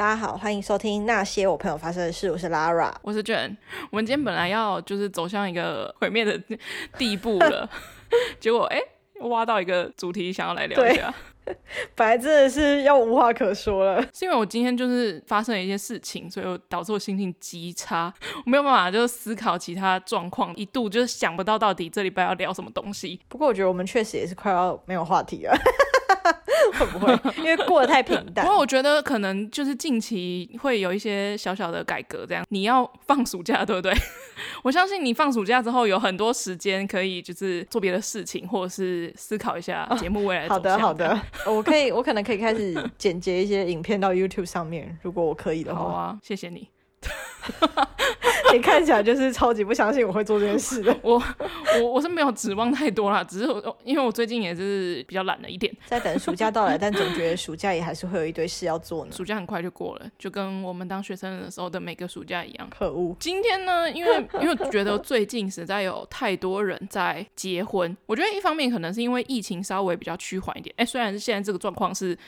大家好，欢迎收听那些我朋友发生的事。我是 Lara，我是 Jen。我们今天本来要就是走向一个毁灭的地步了，结果哎、欸，挖到一个主题想要来聊一下。本来真的是要无话可说了，是因为我今天就是发生了一些事情，所以我导致我心情极差，我没有办法就是思考其他状况，一度就是想不到到底这礼拜要聊什么东西。不过我觉得我们确实也是快要没有话题了。会不会？因为过得太平淡。不过我觉得可能就是近期会有一些小小的改革，这样。你要放暑假，对不对？我相信你放暑假之后有很多时间可以就是做别的事情，或者是思考一下节目未来。好的，好的。我可以，我可能可以开始剪辑一些影片到 YouTube 上面，如果我可以的话。好啊，谢谢你。你看起来就是超级不相信我会做这件事的。我我我是没有指望太多啦，只是我因为我最近也是比较懒了一点，在等暑假到来，但总觉得暑假也还是会有一堆事要做呢。暑假很快就过了，就跟我们当学生的时候的每个暑假一样。可恶！今天呢，因为因为觉得最近实在有太多人在结婚，我觉得一方面可能是因为疫情稍微比较趋缓一点。哎、欸，虽然是现在这个状况是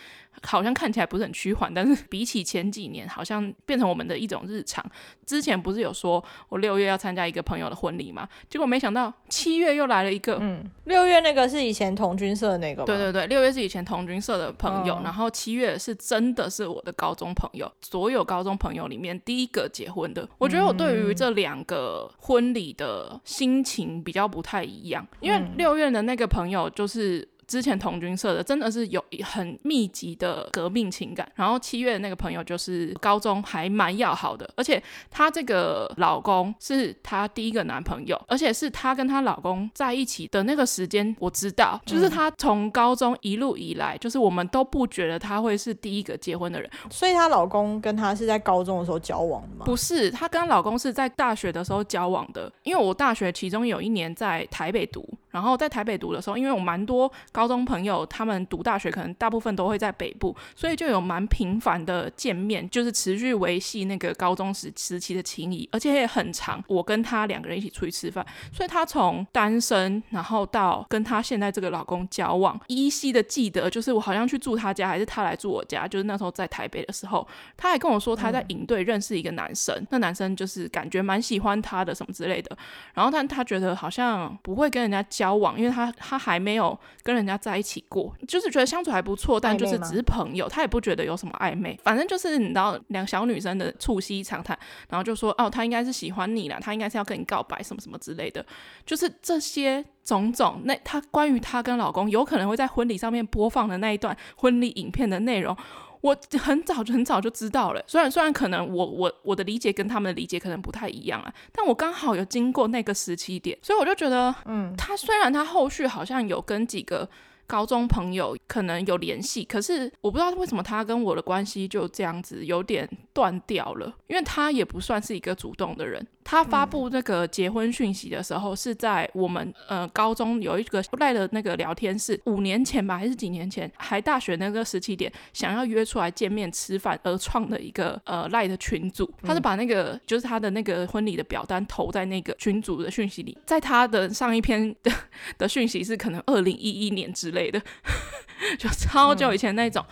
好像看起来不是很趋缓，但是比起前几年，好像变成我们的一种日常。之前不是有说我六月要参加一个朋友的婚礼嘛？结果没想到七月又来了一个。嗯，六月那个是以前童军社的那个吗？对对对，六月是以前童军社的朋友，嗯、然后七月是真的是我的高中朋友，所有高中朋友里面第一个结婚的。我觉得我对于这两个婚礼的心情比较不太一样，因为六月的那个朋友就是。之前同军社的真的是有很密集的革命情感，然后七月的那个朋友就是高中还蛮要好的，而且她这个老公是她第一个男朋友，而且是她跟她老公在一起的那个时间，我知道，就是她从高中一路以来，就是我们都不觉得她会是第一个结婚的人，所以她老公跟她是在高中的时候交往的吗？不是，她跟她老公是在大学的时候交往的，因为我大学其中有一年在台北读。然后在台北读的时候，因为我蛮多高中朋友，他们读大学可能大部分都会在北部，所以就有蛮频繁的见面，就是持续维系那个高中时时期的情谊，而且也很长。我跟他两个人一起出去吃饭，所以他从单身，然后到跟他现在这个老公交往，依稀的记得，就是我好像去住他家，还是他来住我家，就是那时候在台北的时候，他还跟我说他在营队认识一个男生，嗯、那男生就是感觉蛮喜欢他的什么之类的，然后但他觉得好像不会跟人家交往，因为他他还没有跟人家在一起过，就是觉得相处还不错，但就是只是朋友，他也不觉得有什么暧昧。反正就是你知道，两小女生的促膝长谈，然后就说哦，他应该是喜欢你了，他应该是要跟你告白什么什么之类的，就是这些种种。那他关于他跟老公有可能会在婚礼上面播放的那一段婚礼影片的内容。我很早就很早就知道了，虽然虽然可能我我我的理解跟他们的理解可能不太一样啊，但我刚好有经过那个时期点，所以我就觉得，嗯，他虽然他后续好像有跟几个高中朋友可能有联系，可是我不知道为什么他跟我的关系就这样子有点断掉了，因为他也不算是一个主动的人。他发布那个结婚讯息的时候，是在我们呃高中有一个赖的那个聊天室，五年前吧，还是几年前，还大学那个时期点，想要约出来见面吃饭而创的一个呃赖的群组。他是把那个就是他的那个婚礼的表单投在那个群组的讯息里，在他的上一篇的的讯息是可能二零一一年之类的，就超久以前那种。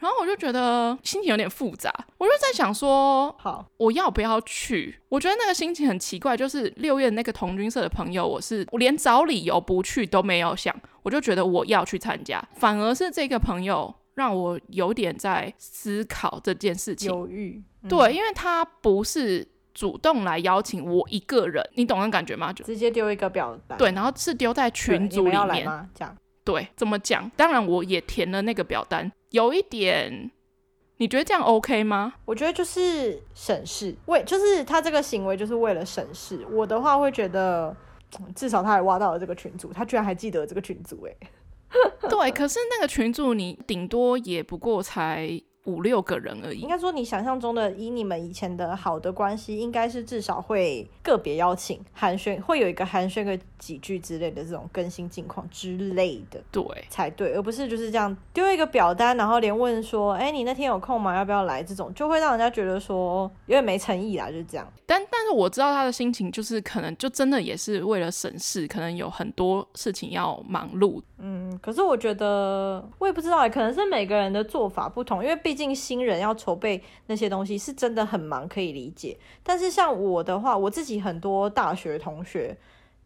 然后我就觉得心情有点复杂，我就在想说，好，我要不要去？我觉得那个心情很奇怪，就是六月那个同军社的朋友，我是我连找理由不去都没有想，我就觉得我要去参加，反而是这个朋友让我有点在思考这件事情，犹豫。嗯、对，因为他不是主动来邀请我一个人，你懂那感觉吗？就直接丢一个表单，对，然后是丢在群组里面吗？这样。对，怎么讲？当然，我也填了那个表单。有一点，你觉得这样 OK 吗？我觉得就是省事，为就是他这个行为就是为了省事。我的话会觉得，至少他还挖到了这个群主，他居然还记得这个群组，哎，对。可是那个群主，你顶多也不过才。五六个人而已，应该说你想象中的，以你们以前的好的关系，应该是至少会个别邀请寒暄，会有一个寒暄个几句之类的这种更新近况之类的，对，才对，而不是就是这样丢一个表单，然后连问说，哎，你那天有空吗？要不要来？这种就会让人家觉得说有点没诚意啦，就是这样。但但是我知道他的心情，就是可能就真的也是为了省事，可能有很多事情要忙碌。嗯，可是我觉得我也不知道，可能是每个人的做法不同，因为毕毕竟新人要筹备那些东西是真的很忙，可以理解。但是像我的话，我自己很多大学同学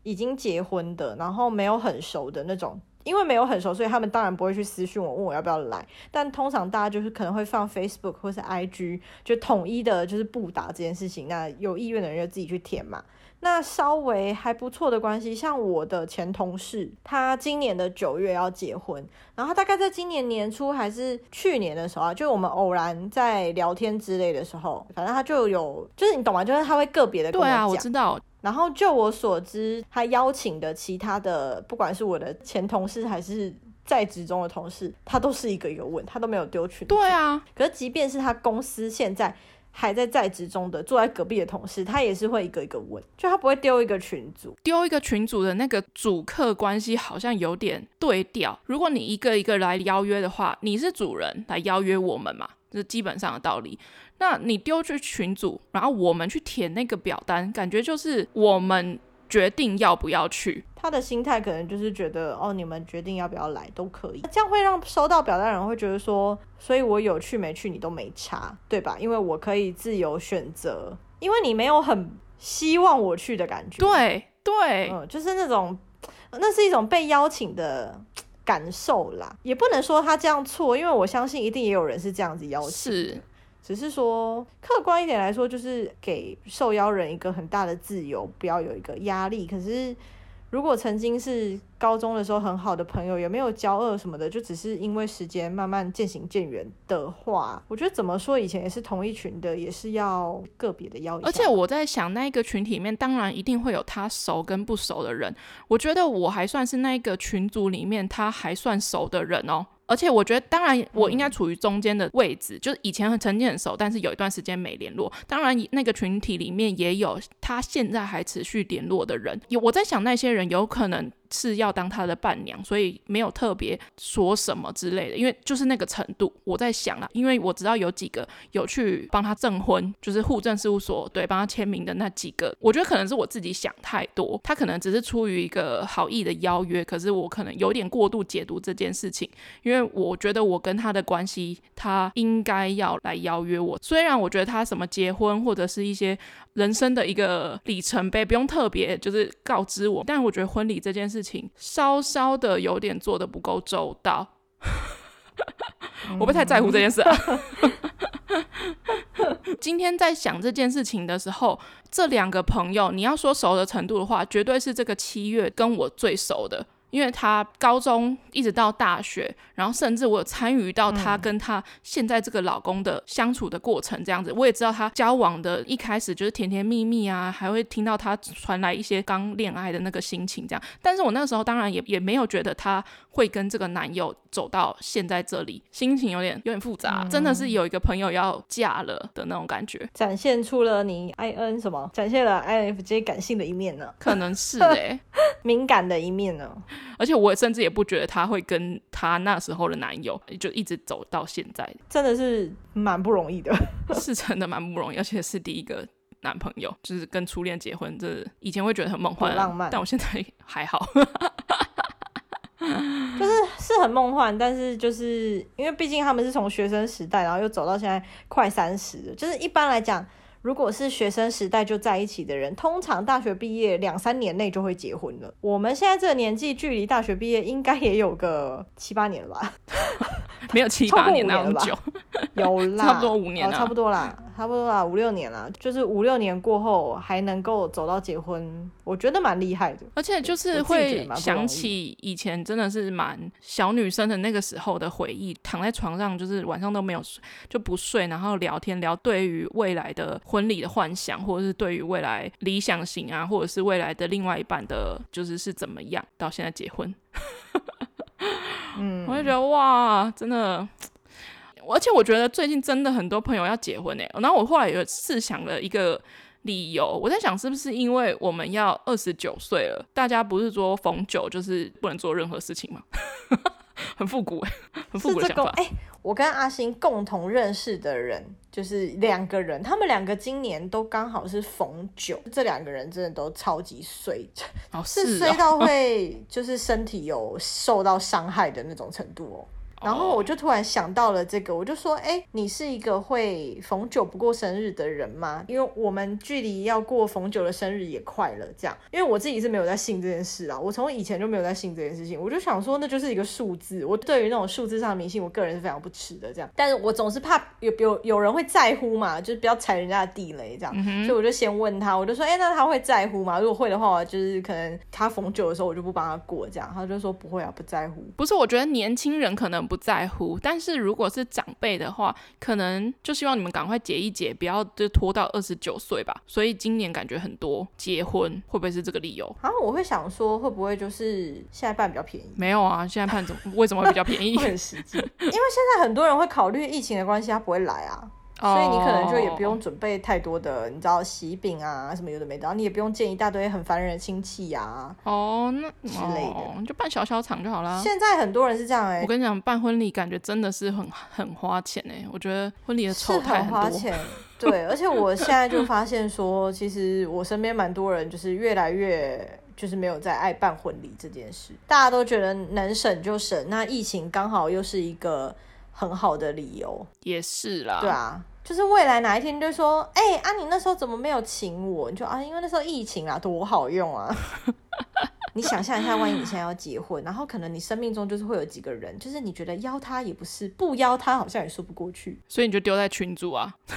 已经结婚的，然后没有很熟的那种。因为没有很熟，所以他们当然不会去私讯我，问我要不要来。但通常大家就是可能会放 Facebook 或是 IG，就统一的就是不打这件事情。那有意愿的人就自己去填嘛。那稍微还不错的关系，像我的前同事，他今年的九月要结婚，然后大概在今年年初还是去年的时候啊，就我们偶然在聊天之类的时候，反正他就有，就是你懂吗？就是他会个别的跟我讲。对啊，我知道。然后就我所知，他邀请的其他的，不管是我的前同事还是在职中的同事，他都是一个一个问，他都没有丢群。对啊，可是即便是他公司现在还在在职中的坐在隔壁的同事，他也是会一个一个问，就他不会丢一个群组，丢一个群组的那个主客关系好像有点对调。如果你一个一个来邀约的话，你是主人来邀约我们嘛，这是基本上的道理。那你丢去群组，然后我们去填那个表单，感觉就是我们决定要不要去。他的心态可能就是觉得，哦，你们决定要不要来都可以。这样会让收到表单的人会觉得说，所以我有去没去你都没差，对吧？因为我可以自由选择，因为你没有很希望我去的感觉。对对，嗯，就是那种，那是一种被邀请的感受啦。也不能说他这样错，因为我相信一定也有人是这样子邀请。是。只是说，客观一点来说，就是给受邀人一个很大的自由，不要有一个压力。可是，如果曾经是高中的时候很好的朋友，也没有交恶什么的，就只是因为时间慢慢渐行渐远的话，我觉得怎么说，以前也是同一群的，也是要个别的邀。而且我在想，那一个群体里面，当然一定会有他熟跟不熟的人。我觉得我还算是那一个群组里面他还算熟的人哦。而且我觉得，当然我应该处于中间的位置，嗯、就是以前曾经很熟，但是有一段时间没联络。当然，那个群体里面也有他现在还持续联络的人。有我在想，那些人有可能。是要当他的伴娘，所以没有特别说什么之类的，因为就是那个程度。我在想啊，因为我知道有几个有去帮他证婚，就是户政事务所对帮他签名的那几个，我觉得可能是我自己想太多，他可能只是出于一个好意的邀约，可是我可能有点过度解读这件事情，因为我觉得我跟他的关系，他应该要来邀约我。虽然我觉得他什么结婚或者是一些人生的一个里程碑，不用特别就是告知我，但我觉得婚礼这件事。事情稍稍的有点做的不够周到，我不太在乎这件事啊。今天在想这件事情的时候，这两个朋友，你要说熟的程度的话，绝对是这个七月跟我最熟的。因为他高中一直到大学，然后甚至我有参与到她跟她现在这个老公的相处的过程，这样子，我也知道她交往的一开始就是甜甜蜜蜜啊，还会听到她传来一些刚恋爱的那个心情，这样。但是我那个时候当然也也没有觉得她会跟这个男友走到现在这里，心情有点有点复杂，真的是有一个朋友要嫁了的那种感觉，展现出了你 I N 什么，展现了 I N F J 感性的一面呢？可能是哎、欸，敏感的一面呢。而且我甚至也不觉得他会跟他那时候的男友就一直走到现在，真的是蛮不容易的，是真的蛮不容易，而且是第一个男朋友，就是跟初恋结婚，这以前会觉得很梦幻、浪漫，但我现在还好，就是是很梦幻，但是就是因为毕竟他们是从学生时代，然后又走到现在快三十，就是一般来讲。如果是学生时代就在一起的人，通常大学毕业两三年内就会结婚了。我们现在这个年纪，距离大学毕业应该也有个七八年了吧？没有七八年那么久，有啦，差不多五年了，哦，差不多啦。差不多啦，五六年啦，就是五六年过后还能够走到结婚，我觉得蛮厉害的。而且就是会想起以前真的是蛮小女生的那个时候的回忆，躺在床上就是晚上都没有睡，就不睡，然后聊天聊对于未来的婚礼的幻想，或者是对于未来理想型啊，或者是未来的另外一半的，就是是怎么样到现在结婚。嗯，我就觉得哇，真的。而且我觉得最近真的很多朋友要结婚哎，然后我后来有试想了一个理由，我在想是不是因为我们要二十九岁了，大家不是说逢九就是不能做任何事情吗？很复古哎，很复古的想法。哎、欸，我跟阿星共同认识的人就是两个人，他们两个今年都刚好是逢九，这两个人真的都超级衰，哦、是衰到 会就是身体有受到伤害的那种程度哦。然后我就突然想到了这个，我就说，哎，你是一个会逢九不过生日的人吗？因为我们距离要过逢九的生日也快了，这样。因为我自己是没有在信这件事啊，我从以前就没有在信这件事情，我就想说，那就是一个数字。我对于那种数字上的迷信，我个人是非常不吃的，这样。但是我总是怕有有有人会在乎嘛，就是不要踩人家的地雷，这样。嗯、所以我就先问他，我就说，哎，那他会在乎吗？如果会的话，就是可能他逢九的时候，我就不帮他过，这样。他就说不会啊，不在乎。不是，我觉得年轻人可能不在乎。但是如果是长辈的话，可能就希望你们赶快结一结，不要就拖到二十九岁吧。所以今年感觉很多结婚，会不会是这个理由？然后我会想说，会不会就是现在办比较便宜？没有啊，现在办怎么为什么会比较便宜？很实际，因为现在很多人会考虑疫情的关系，他不会来啊。所以你可能就也不用准备太多的，oh. 你知道喜饼啊什么有的没的，然后你也不用见一大堆很烦人的亲戚呀。哦，那之类的，oh, 就办小小场就好啦。现在很多人是这样哎、欸，我跟你讲，办婚礼感觉真的是很很花钱哎、欸，我觉得婚礼的丑态很多。花钱，对，而且我现在就发现说，其实我身边蛮多人就是越来越就是没有在爱办婚礼这件事，大家都觉得能省就省，那疫情刚好又是一个。很好的理由也是啦，对啊，就是未来哪一天就说，哎、欸，啊，你那时候怎么没有请我？你就啊，因为那时候疫情啊，多好用啊！你想象一下，万一你现在要结婚，然后可能你生命中就是会有几个人，就是你觉得邀他也不是，不邀他好像也说不过去，所以你就丢在群组啊，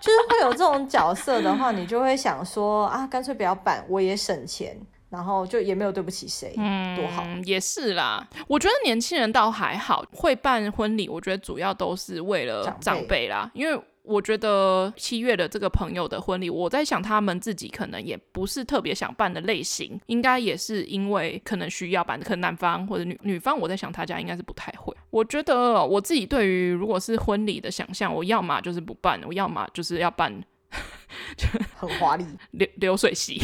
就是会有这种角色的话，你就会想说啊，干脆不要办，我也省钱。然后就也没有对不起谁，嗯，多好，也是啦。我觉得年轻人倒还好，会办婚礼，我觉得主要都是为了长辈啦。因为我觉得七月的这个朋友的婚礼，我在想他们自己可能也不是特别想办的类型，应该也是因为可能需要办，可能男方或者女女方，我在想他家应该是不太会。我觉得我自己对于如果是婚礼的想象，我要么就是不办，我要么就是要办。就很华丽，流流水席，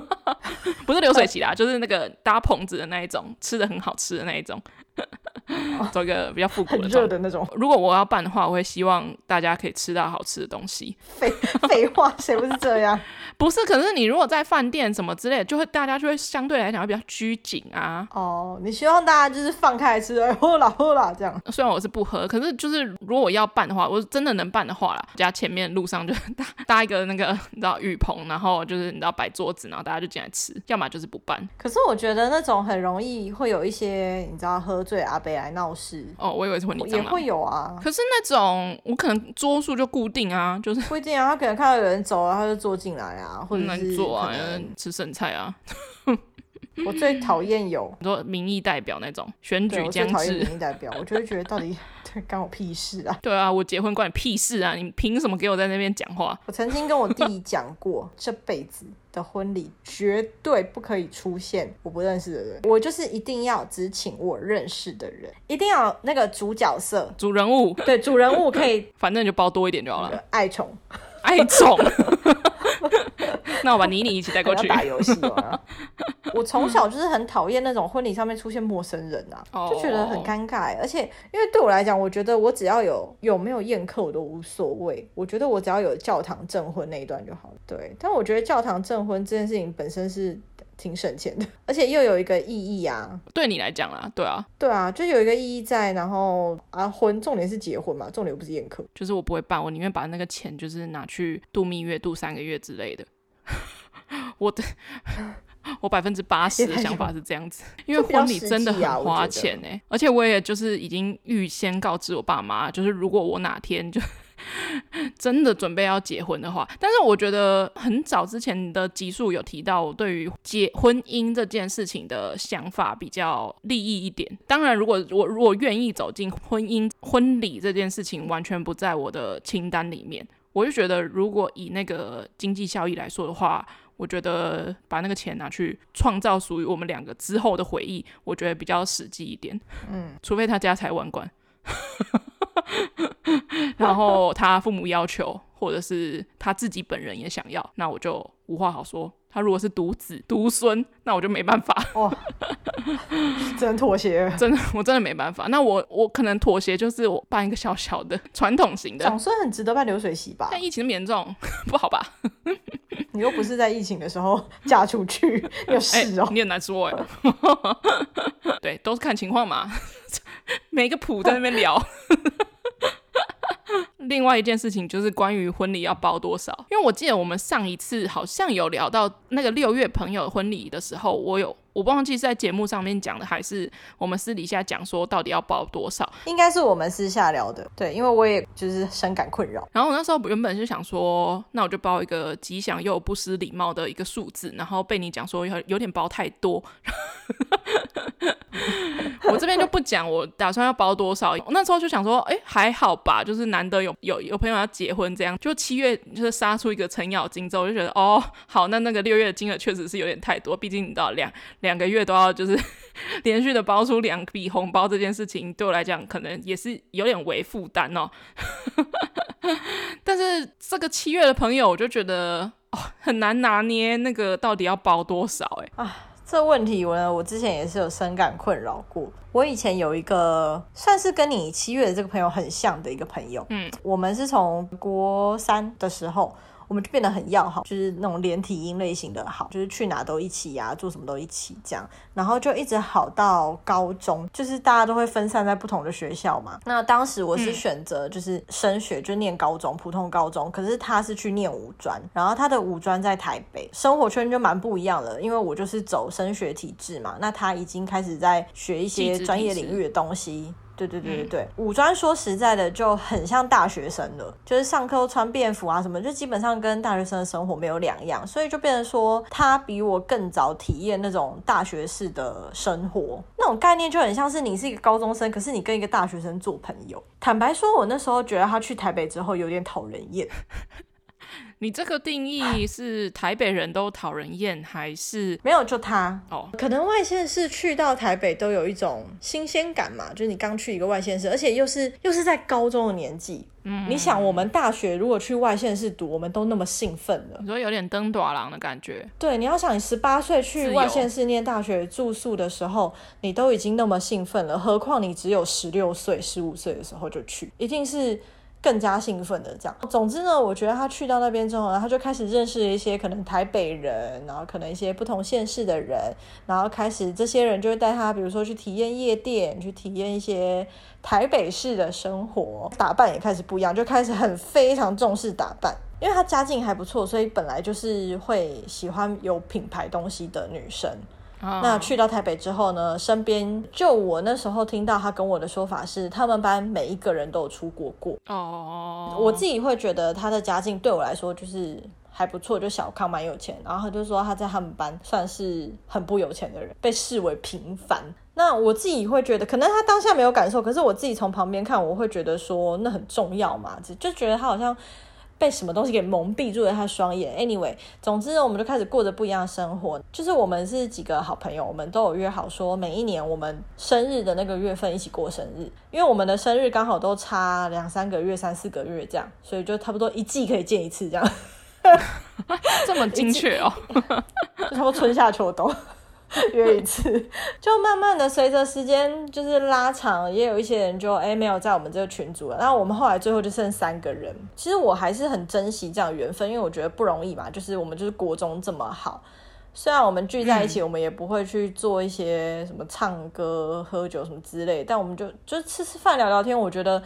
不是流水席啦，就是那个搭棚子的那一种，吃的很好吃的那一种。做一个比较复古的，热的那种。如果我要办的话，我会希望大家可以吃到好吃的东西。废 废话，谁不是这样？不是，可是你如果在饭店什么之类的，就会大家就会相对来讲会比较拘谨啊。哦，你希望大家就是放开来吃，喝啦喝啦这样。虽然我是不喝，可是就是如果我要办的话，我真的能办的话啦，家前面路上就搭搭一个那个你知道雨棚，然后就是你知道摆桌子，然后大家就进来吃。要么就是不办。可是我觉得那种很容易会有一些你知道喝醉阿北来闹事哦，我以为是婚礼也会有啊。可是那种我可能桌数就固定啊，就是不一定啊。他可能看到有人走了，他就坐进来啊，或者是坐啊，吃剩菜啊。我最讨厌有很多民意代表那种选举将至，民意代表，我就会觉得到底 干我屁事啊？对啊，我结婚关你屁事啊！你凭什么给我在那边讲话？我曾经跟我弟讲过，这辈子的婚礼绝对不可以出现我不认识的人，我就是一定要只请我认识的人，一定要那个主角色、主人物，对，主人物可以，反正你就包多一点就好了。爱宠，爱宠。那我把妮妮一起带过去打游戏。我从小就是很讨厌那种婚礼上面出现陌生人啊，就觉得很尴尬。而且因为对我来讲，我觉得我只要有有没有宴客我都无所谓。我觉得我只要有教堂证婚那一段就好了。对，但我觉得教堂证婚这件事情本身是挺省钱的，而且又有一个意义啊。对你来讲啊，对啊，对啊，就有一个意义在。然后啊，婚重点是结婚嘛，重点又不是宴客。就是我不会办，我宁愿把那个钱就是拿去度蜜月，度三个月之类的。我的我百分之八十的想法是这样子，因为婚礼真的很花钱哎，而且我也就是已经预先告知我爸妈，就是如果我哪天就 真的准备要结婚的话，但是我觉得很早之前的集数有提到，我对于结婚姻这件事情的想法比较利益一点。当然，如果我如果愿意走进婚姻婚礼这件事情，完全不在我的清单里面。我就觉得，如果以那个经济效益来说的话，我觉得把那个钱拿去创造属于我们两个之后的回忆，我觉得比较实际一点。嗯，除非他家财万贯，然后他父母要求，或者是他自己本人也想要，那我就无话好说。他如果是独子独孙，那我就没办法。哦，只能妥协。真的，我真的没办法。那我我可能妥协，就是我办一个小小的传统型的。总算很值得办流水席吧？但疫情那么严重，不好吧？你又不是在疫情的时候 嫁出去，有事哦、喔欸。你很难说哎。对，都是看情况嘛，每个谱在那边聊。另外一件事情就是关于婚礼要包多少，因为我记得我们上一次好像有聊到那个六月朋友婚礼的时候，我有。我不忘记是在节目上面讲的，还是我们私底下讲说到底要包多少？应该是我们私下聊的，对，因为我也就是深感困扰。然后我那时候原本就想说，那我就包一个吉祥又不失礼貌的一个数字，然后被你讲说有有点包太多。我这边就不讲，我打算要包多少。我那时候就想说，哎、欸，还好吧，就是难得有有有朋友要结婚，这样就七月就是杀出一个程咬金之后，我就觉得哦，好，那那个六月的金额确实是有点太多，毕竟你知道两。两个月都要就是 连续的包出两笔红包，这件事情对我来讲可能也是有点为负担哦。但是这个七月的朋友，我就觉得哦很难拿捏那个到底要包多少哎啊，这问题我呢，我之前也是有深感困扰过。我以前有一个算是跟你七月的这个朋友很像的一个朋友，嗯，我们是从国三的时候。我们就变得很要好，就是那种连体婴类型的好，就是去哪都一起呀、啊，做什么都一起这样，然后就一直好到高中，就是大家都会分散在不同的学校嘛。那当时我是选择就是升学，就念高中，普通高中，可是他是去念五专，然后他的五专在台北，生活圈就蛮不一样的，因为我就是走升学体制嘛，那他已经开始在学一些专业领域的东西。对对对对对，五专说实在的就很像大学生了，就是上课都穿便服啊什么，就基本上跟大学生的生活没有两样，所以就变成说他比我更早体验那种大学式的生活，那种概念就很像是你是一个高中生，可是你跟一个大学生做朋友。坦白说，我那时候觉得他去台北之后有点讨人厌。你这个定义是台北人都讨人厌，还是没有就他哦？可能外县市去到台北都有一种新鲜感嘛，就是你刚去一个外县市，而且又是又是在高中的年纪。嗯，你想我们大学如果去外县市读，我们都那么兴奋了，你说有点登大人的感觉。对，你要想你十八岁去外县市念大学住宿的时候，你都已经那么兴奋了，何况你只有十六岁、十五岁的时候就去，一定是。更加兴奋的这样，总之呢，我觉得他去到那边之后呢，他就开始认识一些可能台北人，然后可能一些不同县市的人，然后开始这些人就会带他，比如说去体验夜店，去体验一些台北市的生活，打扮也开始不一样，就开始很非常重视打扮，因为他家境还不错，所以本来就是会喜欢有品牌东西的女生。那去到台北之后呢，身边就我那时候听到他跟我的说法是，他们班每一个人都有出国过。哦，我自己会觉得他的家境对我来说就是还不错，就小康蛮有钱。然后他就说他在他们班算是很不有钱的人，被视为平凡。那我自己会觉得，可能他当下没有感受，可是我自己从旁边看，我会觉得说那很重要嘛，就就觉得他好像。被什么东西给蒙蔽住了他双眼。Anyway，总之呢，我们就开始过着不一样的生活。就是我们是几个好朋友，我们都有约好说，每一年我们生日的那个月份一起过生日。因为我们的生日刚好都差两三个月、三四个月这样，所以就差不多一季可以见一次这样。这么精确哦，就差不多春夏秋冬。约一次，就慢慢的随着时间就是拉长，也有一些人就哎、欸、没有在我们这个群组了。然后我们后来最后就剩三个人。其实我还是很珍惜这样缘分，因为我觉得不容易嘛。就是我们就是国中这么好，虽然我们聚在一起，我们也不会去做一些什么唱歌、喝酒什么之类，但我们就就吃吃饭、聊聊天。我觉得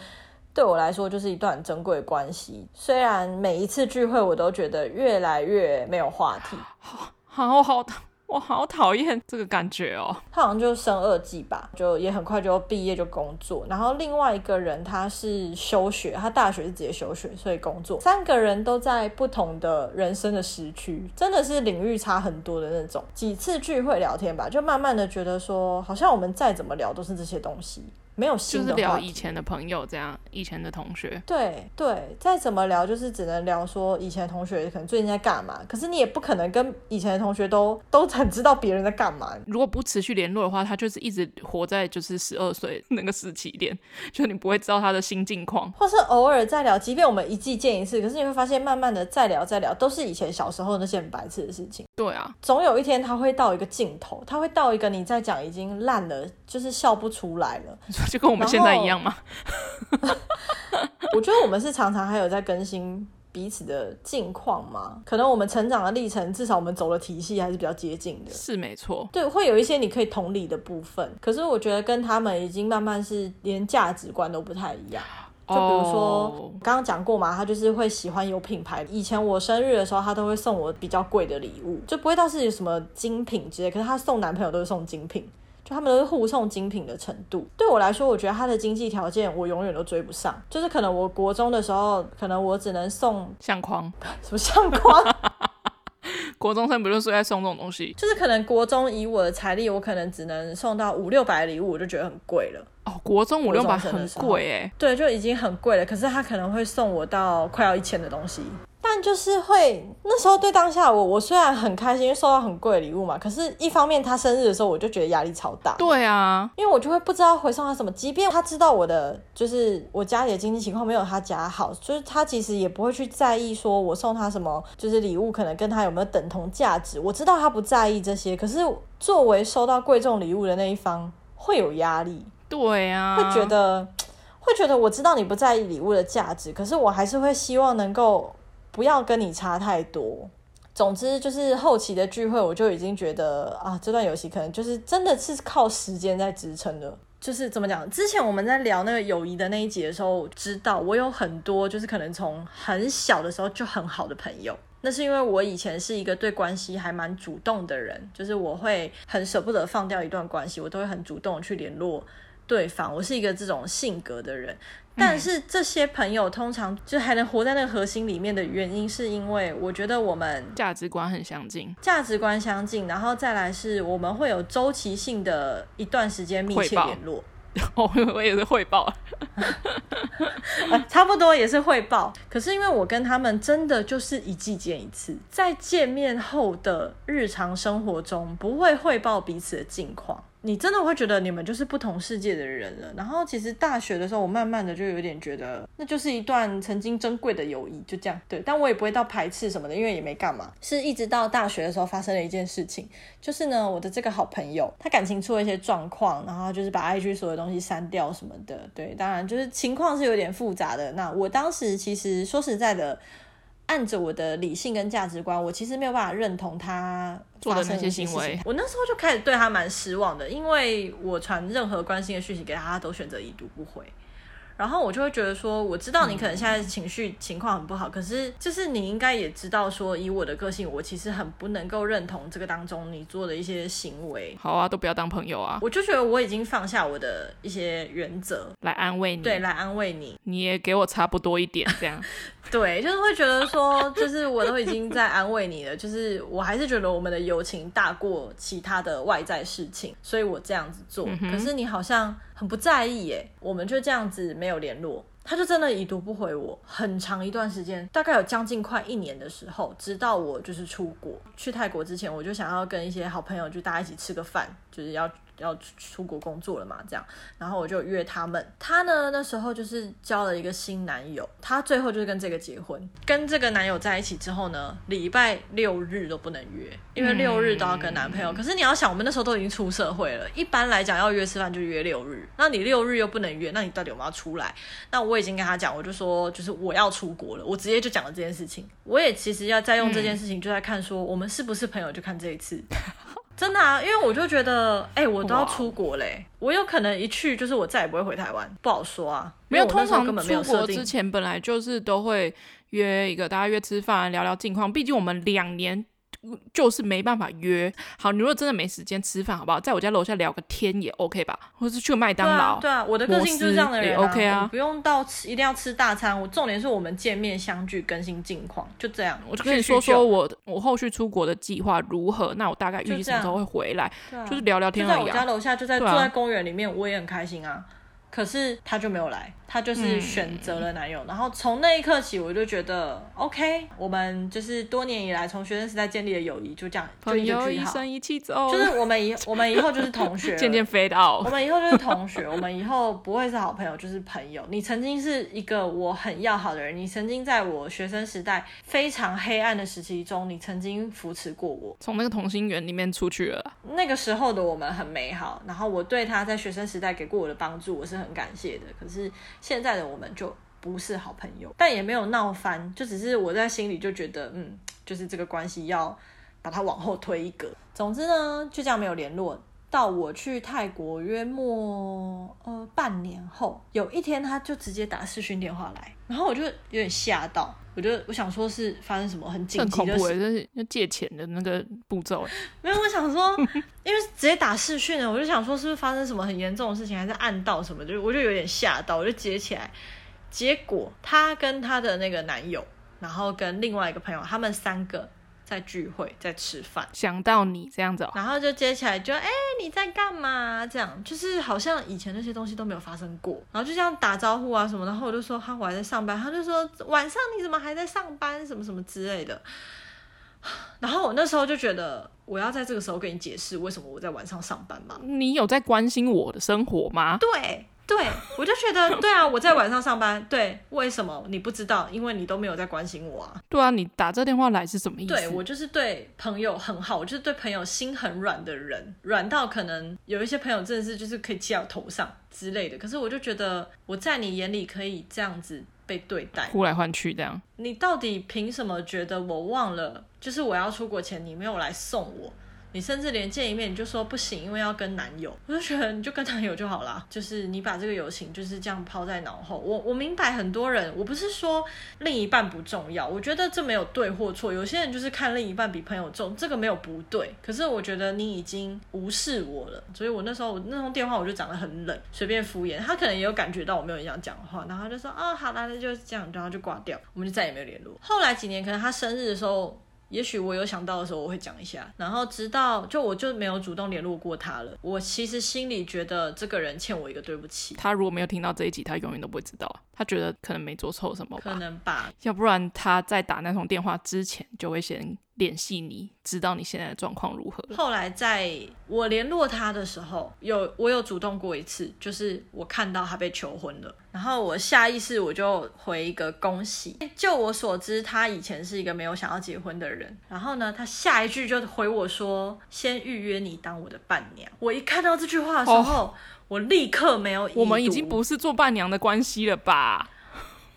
对我来说就是一段很珍贵的关系。虽然每一次聚会我都觉得越来越没有话题，好好好的。我好讨厌这个感觉哦。他好像就升二季吧，就也很快就毕业就工作。然后另外一个人他是休学，他大学是直接休学，所以工作。三个人都在不同的人生的时区，真的是领域差很多的那种。几次聚会聊天吧，就慢慢的觉得说，好像我们再怎么聊都是这些东西。没有新的，就是聊以前的朋友，这样以前的同学。对对，再怎么聊，就是只能聊说以前的同学可能最近在干嘛。可是你也不可能跟以前的同学都 都很知道别人在干嘛。如果不持续联络的话，他就是一直活在就是十二岁那个时期点，就你不会知道他的新近况。或是偶尔再聊，即便我们一季见一次，可是你会发现，慢慢的再聊再聊，都是以前小时候那些很白痴的事情。对啊，总有一天他会到一个尽头，他会到一个你在讲已经烂了，就是笑不出来了。就跟我们现在一样吗？我觉得我们是常常还有在更新彼此的近况嘛？可能我们成长的历程，至少我们走的体系还是比较接近的。是没错，对，会有一些你可以同理的部分。可是我觉得跟他们已经慢慢是连价值观都不太一样。就比如说刚刚讲过嘛，他就是会喜欢有品牌。以前我生日的时候，他都会送我比较贵的礼物，就不会到是有什么精品之类。可是他送男朋友都是送精品。就他们都是互送精品的程度，对我来说，我觉得他的经济条件我永远都追不上。就是可能我国中的时候，可能我只能送相框，什么相框？国中生不就是爱送这种东西？就是可能国中以我的财力，我可能只能送到五六百的礼物，我就觉得很贵了。哦，国中五六百很贵哎。对，就已经很贵了。可是他可能会送我到快要一千的东西。但就是会那时候对当下我，我虽然很开心，因为收到很贵的礼物嘛，可是一方面他生日的时候，我就觉得压力超大。对啊，因为我就会不知道回送他什么，即便他知道我的就是我家里的经济情况没有他家好，就是他其实也不会去在意说我送他什么，就是礼物可能跟他有没有等同价值。我知道他不在意这些，可是作为收到贵重礼物的那一方，会有压力。对啊，会觉得会觉得我知道你不在意礼物的价值，可是我还是会希望能够。不要跟你差太多。总之就是后期的聚会，我就已经觉得啊，这段游戏可能就是真的是靠时间在支撑的。就是怎么讲？之前我们在聊那个友谊的那一集的时候，知道我有很多就是可能从很小的时候就很好的朋友。那是因为我以前是一个对关系还蛮主动的人，就是我会很舍不得放掉一段关系，我都会很主动去联络对方。我是一个这种性格的人。但是这些朋友通常就还能活在那个核心里面的原因，是因为我觉得我们价值观很相近，价值观相近，然后再来是我们会有周期性的一段时间密切联络。我 我也是汇报，差不多也是汇报。可是因为我跟他们真的就是一季见一次，在见面后的日常生活中不会汇报彼此的近况。你真的会觉得你们就是不同世界的人了。然后其实大学的时候，我慢慢的就有点觉得，那就是一段曾经珍贵的友谊，就这样。对，但我也不会到排斥什么的，因为也没干嘛。是一直到大学的时候发生了一件事情，就是呢，我的这个好朋友他感情出了一些状况，然后就是把 IG 所有东西删掉什么的。对，当然就是情况是有点复杂的。那我当时其实说实在的。按着我的理性跟价值观，我其实没有办法认同他做的那些行为。我那时候就开始对他蛮失望的，因为我传任何关心的讯息给他，他都选择已读不回。然后我就会觉得说，我知道你可能现在情绪情况很不好，嗯、可是就是你应该也知道说，以我的个性，我其实很不能够认同这个当中你做的一些行为。好啊，都不要当朋友啊！我就觉得我已经放下我的一些原则来安慰你，对，来安慰你，你也给我差不多一点这样。对，就是会觉得说，就是我都已经在安慰你了，就是我还是觉得我们的友情大过其他的外在事情，所以我这样子做。嗯、可是你好像很不在意耶，我们就这样子没有联络，他就真的已读不回我，很长一段时间，大概有将近快一年的时候，直到我就是出国去泰国之前，我就想要跟一些好朋友就大家一起吃个饭，就是要。要出国工作了嘛，这样，然后我就约他们。他呢，那时候就是交了一个新男友，他最后就是跟这个结婚。跟这个男友在一起之后呢，礼拜六日都不能约，因为六日都要跟男朋友。嗯、可是你要想，我们那时候都已经出社会了，一般来讲要约吃饭就约六日。那你六日又不能约，那你到底有没有要出来？那我已经跟他讲，我就说就是我要出国了，我直接就讲了这件事情。我也其实要再用这件事情，就在看说我们是不是朋友，就看这一次。真的啊，因为我就觉得，哎、欸，我都要出国嘞，我有可能一去就是我再也不会回台湾，不好说啊。没有，通常出国之前本来就是都会约一个大家约吃饭聊聊近况，毕竟我们两年。就是没办法约。好，你如果真的没时间吃饭，好不好？在我家楼下聊个天也 OK 吧，或是去麦当劳。对啊，对啊，我的个性就是这样的人啊。OK 啊，不用到吃，一定要吃大餐。我重点是我们见面相聚，更新近况，就这样。我就跟你说说我我后续出国的计划如何，那我大概预计什么时候会回来，就，啊、就是聊聊天而已啊。就在我家楼下，就在坐在公园里面，我也很开心啊。可是他就没有来。他就是选择了男友，嗯、然后从那一刻起，我就觉得 OK，我们就是多年以来从学生时代建立的友谊就这样，朋友一生一起走，就是我们以 我们以后就是同学，渐渐 fade out，我们以后就是同学，我们以后不会是好朋友，就是朋友。你曾经是一个我很要好的人，你曾经在我学生时代非常黑暗的时期中，你曾经扶持过我，从那个同心圆里面出去了。那个时候的我们很美好，然后我对他在学生时代给过我的帮助，我是很感谢的。可是。现在的我们就不是好朋友，但也没有闹翻，就只是我在心里就觉得，嗯，就是这个关系要把它往后推一格。总之呢，就这样没有联络。到我去泰国约莫呃半年后，有一天他就直接打视讯电话来，然后我就有点吓到，我就我想说是发生什么很紧急的事，很恐怖，就是要借钱的那个步骤。没有，我想说，因为直接打视讯了，我就想说是不是发生什么很严重的事情，还是暗道什么，就我就有点吓到，我就接起来，结果他跟他的那个男友，然后跟另外一个朋友，他们三个。在聚会，在吃饭，想到你这样子，哦，然后就接起来就，就、欸、哎你在干嘛？这样就是好像以前那些东西都没有发生过，然后就这样打招呼啊什么，然后我就说哈我还在上班，他就说晚上你怎么还在上班？什么什么之类的。然后我那时候就觉得，我要在这个时候跟你解释为什么我在晚上上班吗？你有在关心我的生活吗？对。对，我就觉得，对啊，我在晚上上班，对，为什么你不知道？因为你都没有在关心我啊。对啊，你打这电话来是什么意思？对，我就是对朋友很好，我就是对朋友心很软的人，软到可能有一些朋友真的是就是可以骑到头上之类的。可是我就觉得我在你眼里可以这样子被对待，呼来唤去这样。你到底凭什么觉得我忘了？就是我要出国前你没有来送我？你甚至连见一面你就说不行，因为要跟男友。我就觉得你就跟男友就好了，就是你把这个友情就是这样抛在脑后。我我明白很多人，我不是说另一半不重要，我觉得这没有对或错。有些人就是看另一半比朋友重，这个没有不对。可是我觉得你已经无视我了，所以我那时候我那通电话我就讲得很冷，随便敷衍。他可能也有感觉到我没有这样讲话，然后他就说哦，好啦，那就是这样，然后就挂掉，我们就再也没有联络。后来几年，可能他生日的时候。也许我有想到的时候，我会讲一下。然后直到就我就没有主动联络过他了。我其实心里觉得这个人欠我一个对不起。他如果没有听到这一集，他永远都不会知道。他觉得可能没做错什么吧。可能吧。要不然他在打那通电话之前就会先联系你，知道你现在的状况如何。后来在我联络他的时候，有我有主动过一次，就是我看到他被求婚了，然后我下意识我就回一个恭喜。就我所知，他以前是一个没有想要结婚的人。然后呢，他下一句就回我说：“先预约你当我的伴娘。”我一看到这句话的时候，哦、我立刻没有。我们已经不是做伴娘的关系了吧？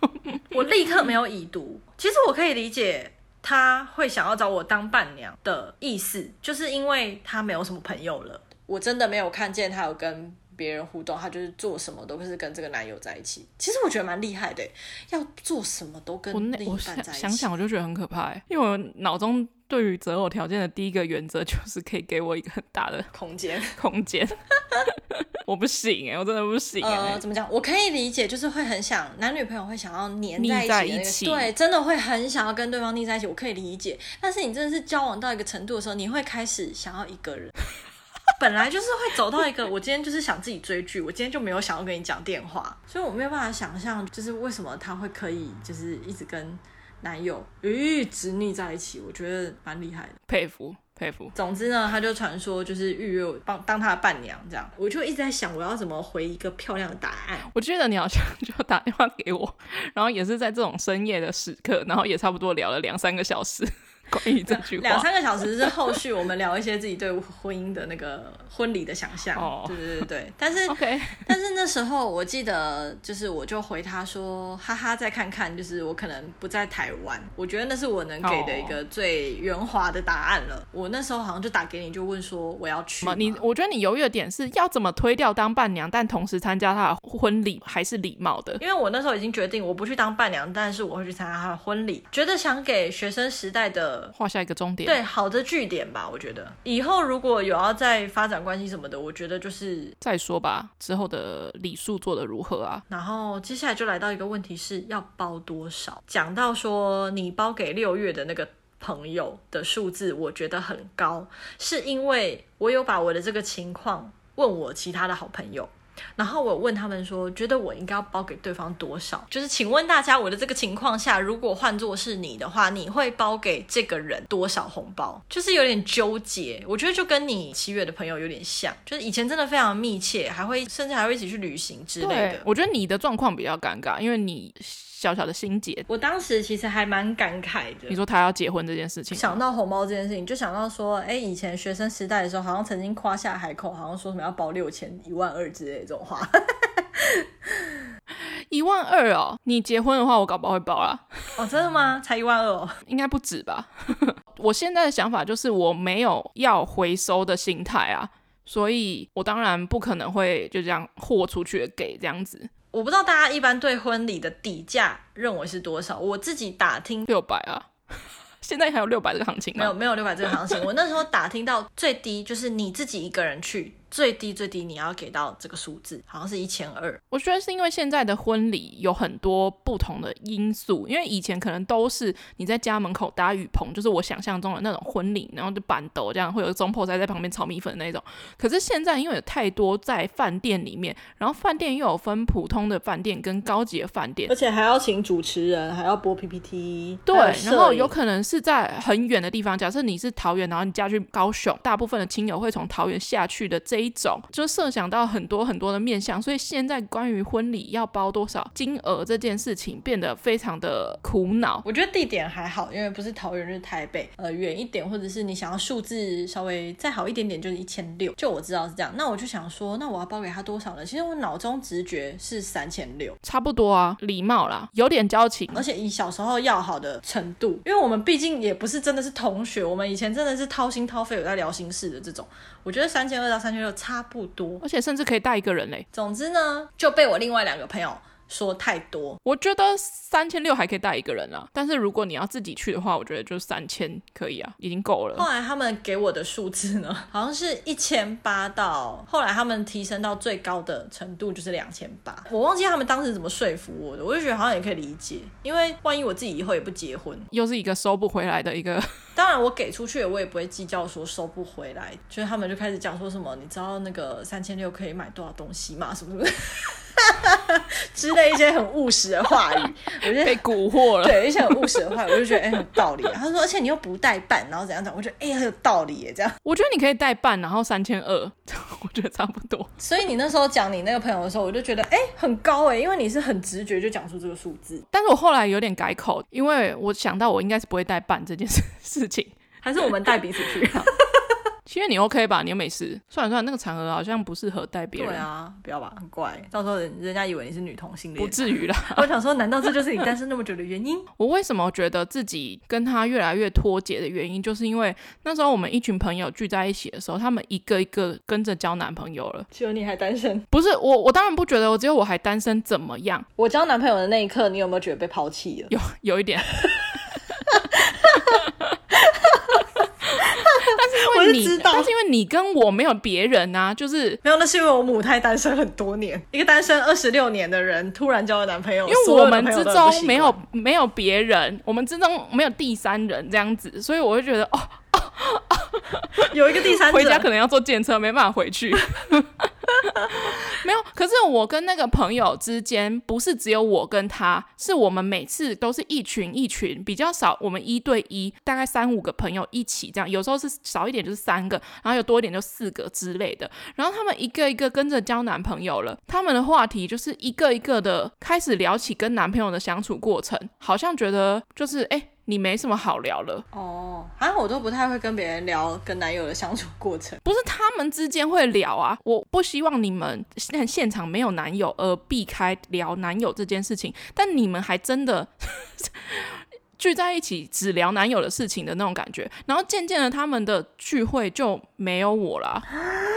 我立刻没有已读。其实我可以理解。他会想要找我当伴娘的意思，就是因为他没有什么朋友了。我真的没有看见他有跟别人互动，他就是做什么都是跟这个男友在一起。其实我觉得蛮厉害的，要做什么都跟另一半在一起。想想我就觉得很可怕，因为我脑中。对于择偶条件的第一个原则就是可以给我一个很大的空间，空间。我不行哎，我真的不行哎。呃，怎么讲？我可以理解，就是会很想男女朋友会想要黏在一起，在一起，对，真的会很想要跟对方腻在一起。我可以理解，但是你真的是交往到一个程度的时候，你会开始想要一个人。本来就是会走到一个，我今天就是想自己追剧，我今天就没有想要跟你讲电话，所以我没有办法想象，就是为什么他会可以，就是一直跟。男友一直腻在一起，我觉得蛮厉害的，佩服佩服。总之呢，他就传说就是预约我帮当他的伴娘这样，我就一直在想我要怎么回一个漂亮的答案。我记得你好像就打电话给我，然后也是在这种深夜的时刻，然后也差不多聊了两三个小时。关于这句话，两三个小时是后续，我们聊一些自己对婚姻的那个婚礼的想象。哦，对对对对。但是.但是那时候我记得，就是我就回他说，哈哈，再看看，就是我可能不在台湾。我觉得那是我能给的一个最圆滑的答案了。Oh. 我那时候好像就打给你，就问说我要去。你，我觉得你犹豫的点是要怎么推掉当伴娘，但同时参加他的婚礼还是礼貌的。因为我那时候已经决定，我不去当伴娘，但是我会去参加他的婚礼。觉得想给学生时代的。画下一个终点，对，好的据点吧，我觉得以后如果有要再发展关系什么的，我觉得就是再说吧，之后的礼数做得如何啊？然后接下来就来到一个问题是要包多少？讲到说你包给六月的那个朋友的数字，我觉得很高，是因为我有把我的这个情况问我其他的好朋友。然后我问他们说，觉得我应该要包给对方多少？就是请问大家，我的这个情况下，如果换作是你的话，你会包给这个人多少红包？就是有点纠结。我觉得就跟你七月的朋友有点像，就是以前真的非常密切，还会甚至还会一起去旅行之类的。我觉得你的状况比较尴尬，因为你。小小的心结，我当时其实还蛮感慨的。你说他要结婚这件事情，想到红包这件事情，就想到说，哎、欸，以前学生时代的时候，好像曾经夸下海口，好像说什么要包六千、一万二之类的这种话。一 一万二哦！你结婚的话，我搞不好会包啦。哦，真的吗？才一万二哦？应该不止吧？我现在的想法就是我没有要回收的心态啊，所以我当然不可能会就这样豁出去给这样子。我不知道大家一般对婚礼的底价认为是多少？我自己打听六百啊，现在还有六百这个行情吗？没有，没有六百这个行情。我那时候打听到最低就是你自己一个人去。最低最低你要给到这个数字，好像是一千二。我觉得是因为现在的婚礼有很多不同的因素，因为以前可能都是你在家门口搭雨棚，就是我想象中的那种婚礼，然后就板斗这样，会有中破塞在旁边炒米粉的那种。可是现在因为有太多在饭店里面，然后饭店又有分普通的饭店跟高级的饭店，而且还要请主持人，还要播 PPT。对，然后有可能是在很远的地方，假设你是桃园，然后你嫁去高雄，大部分的亲友会从桃园下去的这。一种就设想到很多很多的面向，所以现在关于婚礼要包多少金额这件事情变得非常的苦恼。我觉得地点还好，因为不是桃园就是台北，呃，远一点或者是你想要数字稍微再好一点点，就是一千六。就我知道是这样，那我就想说，那我要包给他多少呢？其实我脑中直觉是三千六，差不多啊，礼貌啦，有点交情，而且以小时候要好的程度，因为我们毕竟也不是真的是同学，我们以前真的是掏心掏肺有在聊心事的这种。我觉得三千二到三千六差不多，而且甚至可以带一个人嘞。总之呢，就被我另外两个朋友说太多。我觉得三千六还可以带一个人啊，但是如果你要自己去的话，我觉得就三千可以啊，已经够了。后来他们给我的数字呢，好像是一千八到后来他们提升到最高的程度就是两千八。我忘记他们当时怎么说服我的，我就觉得好像也可以理解，因为万一我自己以后也不结婚，又是一个收不回来的一个。当然，我给出去，我也不会计较说收不回来。所以他们就开始讲说什么，你知道那个三千六可以买多少东西吗？什么什么 之类一些很务实的话语，我觉得被蛊惑了。对，一些很务实的话语，我就觉得哎、欸，很有道理。他说，而且你又不代办，然后怎样讲？我觉得哎、欸，很有道理耶。这样，我觉得你可以代办，然后三千二，我觉得差不多。所以你那时候讲你那个朋友的时候，我就觉得哎、欸，很高哎，因为你是很直觉就讲出这个数字。但是我后来有点改口，因为我想到我应该是不会代办这件事事情。还是我们带彼此去？其实你 OK 吧？你又没事。算了算了，那个场合好像不适合带别人。对啊，不要吧，很怪。到时候人人家以为你是女同性恋。不至于啦。我想说，难道这就是你单身那么久的原因？我为什么觉得自己跟他越来越脱节的原因，就是因为那时候我们一群朋友聚在一起的时候，他们一个一个跟着交男朋友了。只有你还单身？不是我，我当然不觉得我只有我还单身怎么样？我交男朋友的那一刻，你有没有觉得被抛弃了？有，有一点。我就知道，但是因为你跟我没有别人啊，就是没有，那是因为我母胎单身很多年，一个单身二十六年的人突然交了男朋友，因为我们之中没有没有别人，我们之中没有第三人这样子，所以我会觉得哦哦哦，有一个第三者，回家可能要坐电车，没办法回去。没有，可是我跟那个朋友之间不是只有我跟他，是我们每次都是一群一群，比较少，我们一对一，大概三五个朋友一起这样，有时候是少一点就是三个，然后有多一点就四个之类的。然后他们一个一个跟着交男朋友了，他们的话题就是一个一个的开始聊起跟男朋友的相处过程，好像觉得就是哎。诶你没什么好聊了哦，好像我都不太会跟别人聊跟男友的相处过程。不是他们之间会聊啊，我不希望你们现现场没有男友而避开聊男友这件事情，但你们还真的 聚在一起只聊男友的事情的那种感觉，然后渐渐的他们的聚会就没有我了，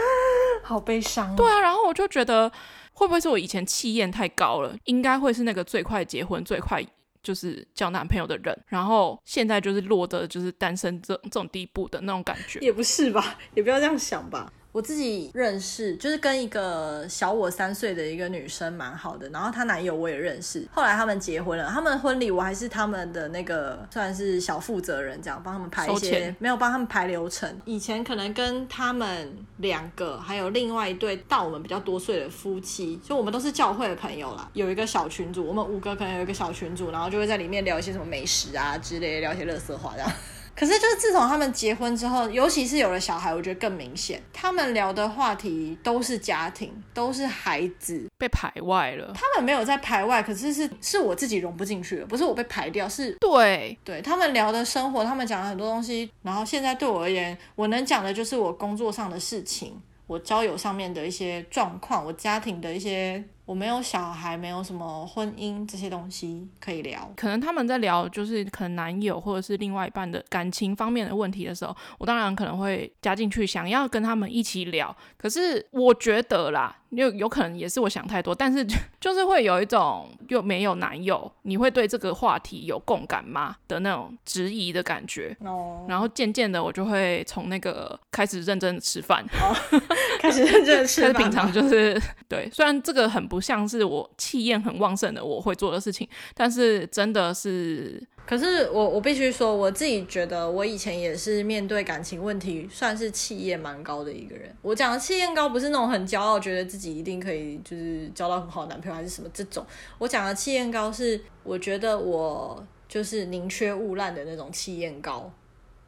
好悲伤哦。对啊，然后我就觉得会不会是我以前气焰太高了？应该会是那个最快结婚最快。就是交男朋友的人，然后现在就是落得就是单身这这种地步的那种感觉，也不是吧，也不要这样想吧。我自己认识，就是跟一个小我三岁的一个女生蛮好的，然后她男友我也认识。后来他们结婚了，他们的婚礼我还是他们的那个算是小负责人，这样帮他们排一些，没有帮他们排流程。以前可能跟他们两个，还有另外一对大我们比较多岁的夫妻，就我们都是教会的朋友啦，有一个小群组，我们五个可能有一个小群组，然后就会在里面聊一些什么美食啊之类，聊一些垃圾话这样。可是，就是自从他们结婚之后，尤其是有了小孩，我觉得更明显。他们聊的话题都是家庭，都是孩子，被排外了。他们没有在排外，可是是是我自己融不进去了，不是我被排掉，是对对。他们聊的生活，他们讲了很多东西，然后现在对我而言，我能讲的就是我工作上的事情，我交友上面的一些状况，我家庭的一些我没有小孩，没有什么婚姻这些东西可以聊。可能他们在聊就是可能男友或者是另外一半的感情方面的问题的时候，我当然可能会加进去，想要跟他们一起聊。可是我觉得啦。有有可能也是我想太多，但是就是会有一种又没有男友，你会对这个话题有共感吗的那种质疑的感觉。哦。然后渐渐的，我就会从那个开始认真的吃饭，哦、开始认真的吃饭。平常就是对，虽然这个很不不像是我气焰很旺盛的我会做的事情，但是真的是。可是我我必须说，我自己觉得我以前也是面对感情问题，算是气焰蛮高的一个人。我讲的气焰高，不是那种很骄傲，觉得自己一定可以就是交到很好的男朋友还是什么这种。我讲的气焰高，是我觉得我就是宁缺毋滥的那种气焰高。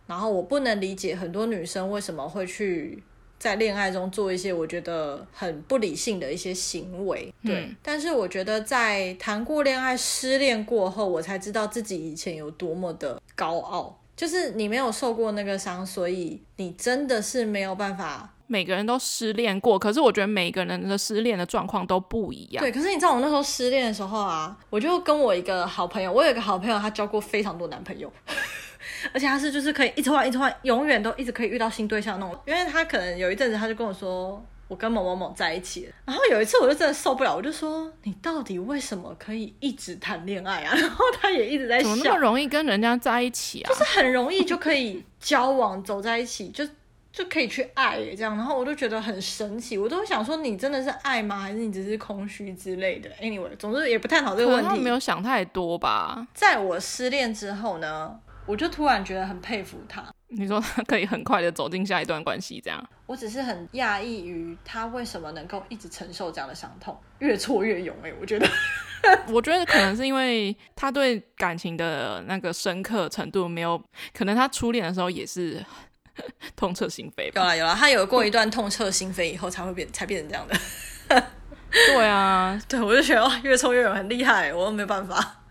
然后我不能理解很多女生为什么会去。在恋爱中做一些我觉得很不理性的一些行为，对。嗯、但是我觉得在谈过恋爱、失恋过后，我才知道自己以前有多么的高傲。就是你没有受过那个伤，所以你真的是没有办法。每个人都失恋过，可是我觉得每个人的失恋的状况都不一样。对，可是你知道我那时候失恋的时候啊，我就跟我一个好朋友，我有一个好朋友，她交过非常多男朋友。而且他是就是可以一直换一直换，永远都一直可以遇到新对象那种。因为他可能有一阵子他就跟我说，我跟某某某在一起了。然后有一次我就真的受不了，我就说，你到底为什么可以一直谈恋爱啊？然后他也一直在想，怎么那么容易跟人家在一起啊？就是很容易就可以交往走在一起，就就可以去爱这样。然后我就觉得很神奇，我都想说，你真的是爱吗？还是你只是空虚之类的？Anyway，总之也不探讨这个问题。他没有想太多吧？在我失恋之后呢？我就突然觉得很佩服他。你说他可以很快的走进下一段关系，这样？我只是很讶异于他为什么能够一直承受这样的伤痛，越挫越勇。哎，我觉得，我觉得可能是因为他对感情的那个深刻程度没有，可能他初恋的时候也是 痛彻心扉。有啦有啦，他有过一段痛彻心扉以后才会变，才变成这样的。对啊，对，我就觉得越挫越勇很厉害，我都没办法。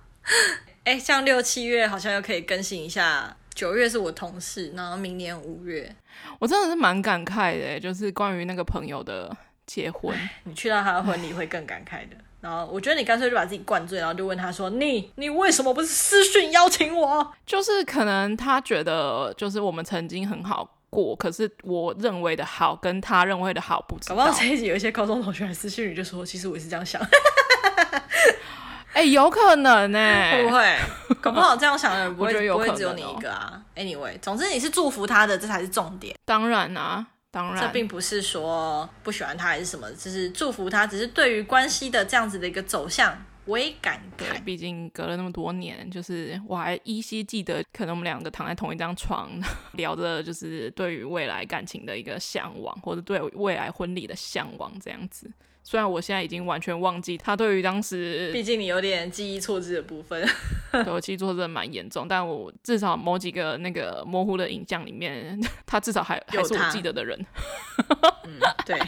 哎，像六七月好像又可以更新一下，九月是我同事，然后明年五月，我真的是蛮感慨的，就是关于那个朋友的结婚，你去到他的婚礼会更感慨的。然后我觉得你干脆就把自己灌醉，然后就问他说：“你你为什么不是私讯邀请我？”就是可能他觉得就是我们曾经很好过，可是我认为的好跟他认为的好不知道。搞不好这一集有一些高中同学来私讯你就说：“其实我也是这样想。”哎、欸，有可能呢、欸，会 不会？搞不好这样想的人 不会，不会只有你一个啊。Anyway，总之你是祝福他的，这才是重点。当然啊，当然，这并不是说不喜欢他还是什么，只是祝福他。只是对于关系的这样子的一个走向，我也感慨。毕竟隔了那么多年，就是我还依稀记得，可能我们两个躺在同一张床，聊着就是对于未来感情的一个向往，或者对未来婚礼的向往，这样子。虽然我现在已经完全忘记他对于当时，毕竟你有点记忆错置的部分，对我记忆错置蛮严重，但我至少某几个那个模糊的影像里面，他至少还还是我记得的人。嗯，对，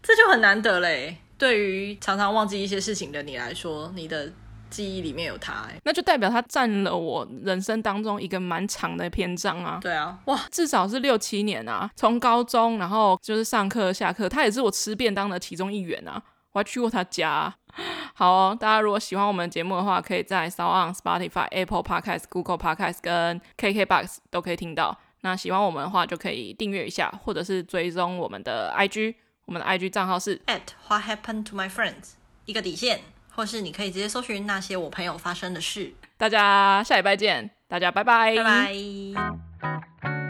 这就很难得嘞。对于常常忘记一些事情的你来说，你的。记忆里面有他，欸，那就代表他占了我人生当中一个蛮长的篇章啊。对啊，哇，至少是六七年啊，从高中然后就是上课下课，他也是我吃便当的其中一员啊。我还去过他家啊。好哦，大家如果喜欢我们节目的话，可以在 SoundOn、Spotify、Apple Podcast、Google Podcast 跟 KKBox 都可以听到。那喜欢我们的话，就可以订阅一下，或者是追踪我们的 IG，我们的 IG 账号是 at What Happened to My Friends，一个底线。或是你可以直接搜寻那些我朋友发生的事。大家下礼拜见，大家拜拜，拜拜。